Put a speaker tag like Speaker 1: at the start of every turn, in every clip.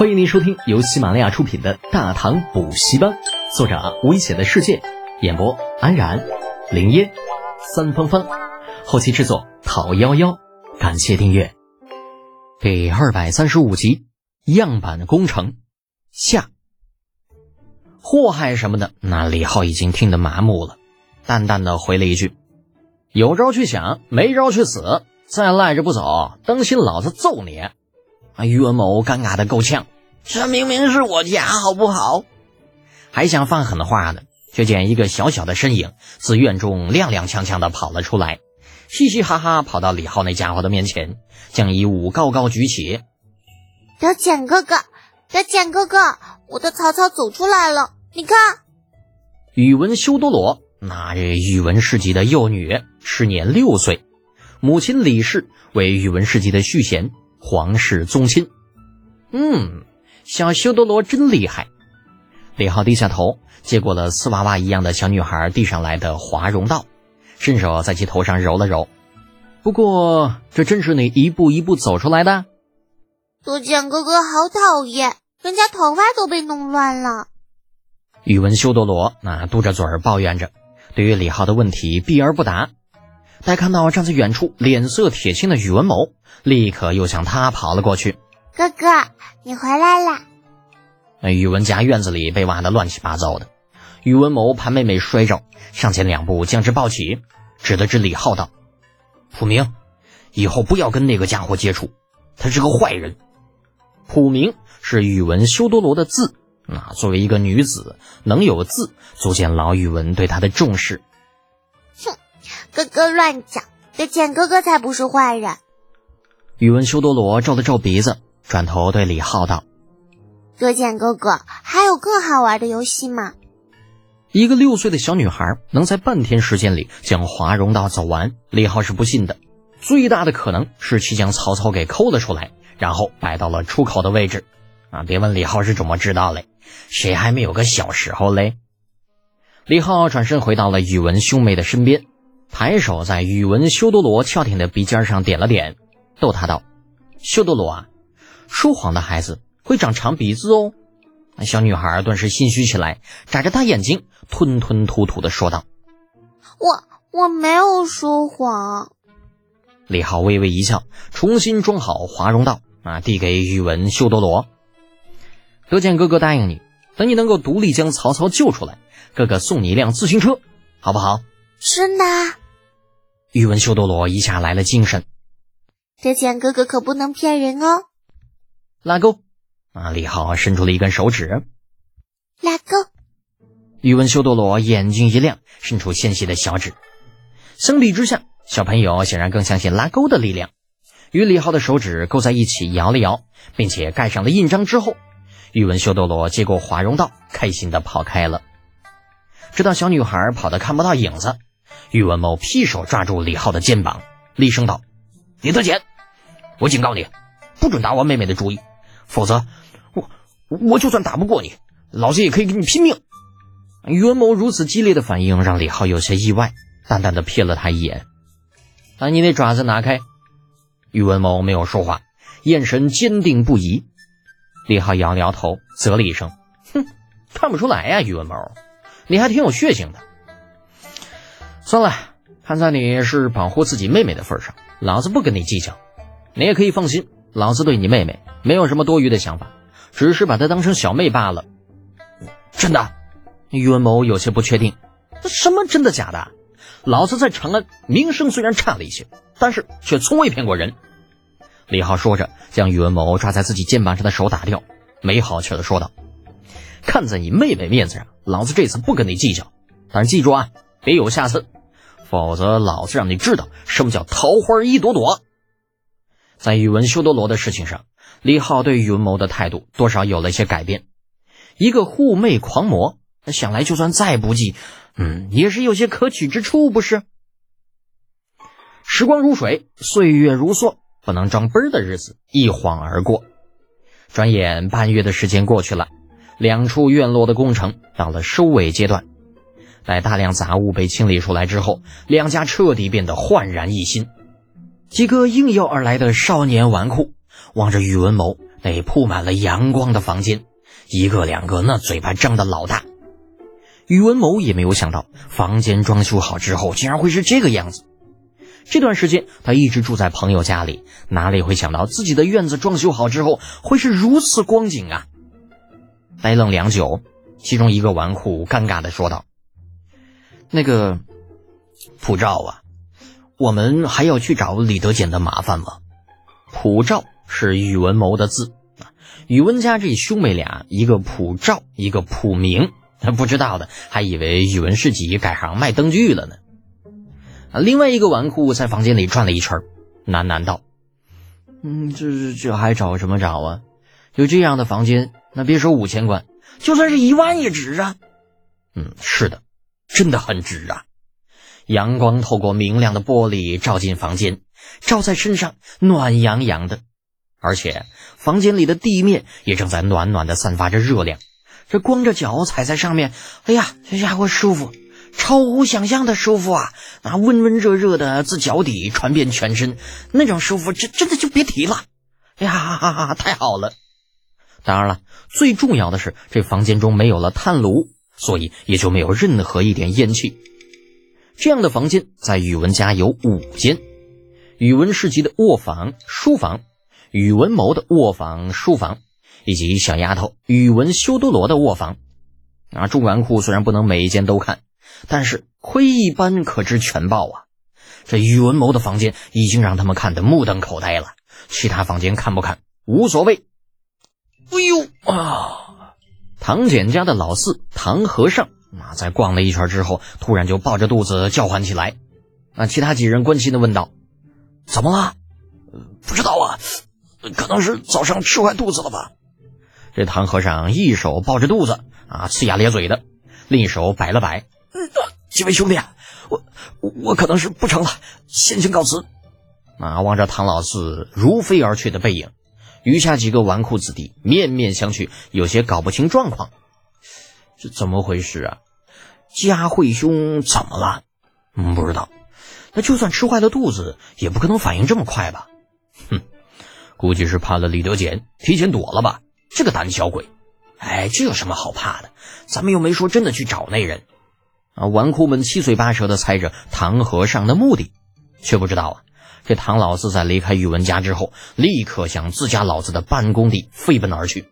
Speaker 1: 欢迎您收听由喜马拉雅出品的《大唐补习班》，作者危险的世界，演播安然、林烟、三芳芳，后期制作讨幺幺，感谢订阅。第二百三十五集，样板工程下，祸害什么的，那李浩已经听得麻木了，淡淡的回了一句：“有招去想，没招去死，再赖着不走，当心老子揍你！”啊！宇文某尴尬的够呛，
Speaker 2: 这明明是我家，好不好？
Speaker 1: 还想放狠话呢，却见一个小小的身影自院中踉踉跄跄的跑了出来，嘻嘻哈哈跑到李浩那家伙的面前，将衣物高高举起。
Speaker 3: 德简哥哥，德简哥哥，我的曹操走出来了，你看。
Speaker 1: 宇文修多罗，那这宇文氏集的幼女，时年六岁，母亲李氏为宇文氏集的续弦。皇室宗亲，嗯，小修多罗真厉害。李浩低下头，接过了丝娃娃一样的小女孩递上来的华容道，伸手在其头上揉了揉。不过，这真是你一步一步走出来的。
Speaker 3: 多简哥哥好讨厌，人家头发都被弄乱了。
Speaker 1: 宇文修多罗那嘟着嘴儿抱怨着，对于李浩的问题避而不答。待看到站在远处脸色铁青的宇文某，立刻又向他跑了过去。
Speaker 3: 哥哥，你回来啦！
Speaker 1: 宇文家院子里被挖得乱七八糟的，宇文某怕妹妹摔着，上前两步将之抱起，指了指李浩道：“普明，以后不要跟那个家伙接触，他是个坏人。”普明是宇文修多罗的字，那作为一个女子，能有字，足见老宇文对她的重视。
Speaker 3: 哥哥乱讲，这简哥哥才不是坏人。
Speaker 1: 宇文修多罗皱了皱鼻子，转头对李浩道：“
Speaker 3: 多简哥哥，还有更好玩的游戏吗？”
Speaker 1: 一个六岁的小女孩能在半天时间里将华容道走完，李浩是不信的。最大的可能是其将曹操给抠了出来，然后摆到了出口的位置。啊，别问李浩是怎么知道嘞，谁还没有个小时候嘞？李浩转身回到了宇文兄妹的身边。抬手在宇文修多罗翘挺的鼻尖上点了点，逗他道：“修多罗啊，说谎的孩子会长长鼻子哦。”小女孩顿时心虚起来，眨着大眼睛，吞吞吐吐的说道：“
Speaker 3: 我我没有说谎。”
Speaker 1: 李浩微微一笑，重新装好华容道，啊，递给宇文修多罗：“德建哥哥答应你，等你能够独立将曹操救出来，哥哥送你一辆自行车，好不好？”
Speaker 3: 真的。
Speaker 1: 宇文修多罗一下来了精神，
Speaker 3: 这剑哥哥可不能骗人哦。
Speaker 1: 拉钩！啊，李浩伸出了一根手指，
Speaker 3: 拉钩。
Speaker 1: 宇文修多罗眼睛一亮，伸出纤细的小指。相比之下，小朋友显然更相信拉钩的力量。与李浩的手指勾在一起，摇了摇，并且盖上了印章之后，宇文修多罗接过华容道，开心的跑开了。直到小女孩跑得看不到影子。宇文某劈手抓住李浩的肩膀，厉声道：“李德简，我警告你，不准打我妹妹的主意，否则我我就算打不过你，老子也可以跟你拼命。”宇文某如此激烈的反应让李浩有些意外，淡淡的瞥了他一眼：“把你那爪子拿开。”宇文某没有说话，眼神坚定不移。李浩摇了摇头，啧了一声：“哼，看不出来呀，宇文某，你还挺有血性的。”算了，看在你是保护自己妹妹的份上，老子不跟你计较。你也可以放心，老子对你妹妹没有什么多余的想法，只是把她当成小妹罢了。真的？宇文某有些不确定。什么真的假的？老子在长安名声虽然差了一些，但是却从未骗过人。李浩说着，将宇文某抓在自己肩膀上的手打掉，没好气的说道：“看在你妹妹面子上，老子这次不跟你计较，但是记住啊，别有下次。”否则，老子让你知道什么叫桃花一朵朵。在宇文修多罗的事情上，李浩对宇文谋的态度多少有了一些改变。一个护妹狂魔，想来就算再不济，嗯，也是有些可取之处，不是？时光如水，岁月如梭，不能装杯的日子一晃而过。转眼半月的时间过去了，两处院落的工程到了收尾阶段。待大量杂物被清理出来之后，两家彻底变得焕然一新。几个应邀而来的少年纨绔望着宇文谋，那铺满了阳光的房间，一个两个那嘴巴张得老大。宇文谋也没有想到，房间装修好之后竟然会是这个样子。这段时间他一直住在朋友家里，哪里会想到自己的院子装修好之后会是如此光景啊！呆愣良久，其中一个纨绔尴尬的说道：“那个普照啊，我们还要去找李德简的麻烦吗？”普照是宇文谋的字啊，宇文家这兄妹俩，一个普照，一个普明，不知道的还以为宇文世己改行卖灯具了呢。啊，另外一个纨绔在房间里转了一圈，喃喃道：“嗯，这这还找什么找啊？有这样的房间，那别说五千贯，就算是一万也值啊！嗯，是的，真的很值啊！阳光透过明亮的玻璃照进房间。”照在身上暖洋洋的，而且房间里的地面也正在暖暖的散发着热量。这光着脚踩在上面，哎呀，这家伙舒服，超乎想象的舒服啊！那温温热热的自脚底传遍全身，那种舒服，真真的就别提了。哎呀，哈哈哈，太好了！当然了，最重要的是这房间中没有了炭炉，所以也就没有任何一点烟气。这样的房间在宇文家有五间。宇文士集的卧房、书房，宇文谋的卧房、书房，以及小丫头宇文修多罗的卧房。啊，众纨绔虽然不能每一间都看，但是窥一斑可知全豹啊！这宇文谋的房间已经让他们看得目瞪口呆了，其他房间看不看无所谓。哎呦啊！唐简家的老四唐和尚啊，在逛了一圈之后，突然就抱着肚子叫唤起来。啊，其他几人关心的问道。怎么了？
Speaker 2: 不知道啊，可能是早上吃坏肚子了吧。
Speaker 1: 这唐和尚一手抱着肚子啊，呲牙咧嘴的，另一手摆了摆。
Speaker 2: 嗯几位兄弟，我我可能是不成了，先行告辞。
Speaker 1: 啊，望着唐老四如飞而去的背影，余下几个纨绔子弟面面相觑，有些搞不清状况。这怎么回事啊？佳慧兄怎么了？嗯，不知道。那就算吃坏了肚子，也不可能反应这么快吧？哼，估计是怕了李德俭，提前躲了吧？这个胆小鬼！哎，这有什么好怕的？咱们又没说真的去找那人。啊，纨绔们七嘴八舌的猜着唐和尚的目的，却不知道啊，这唐老四在离开宇文家之后，立刻向自家老子的办公地飞奔而去。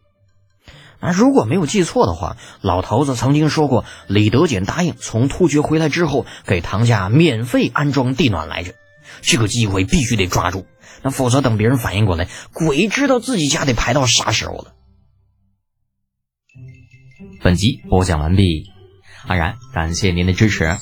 Speaker 1: 啊，如果没有记错的话，老头子曾经说过，李德俭答应从突厥回来之后给唐家免费安装地暖来着。这个机会必须得抓住，那否则等别人反应过来，鬼知道自己家得排到啥时候了。本集播讲完毕，安然感谢您的支持。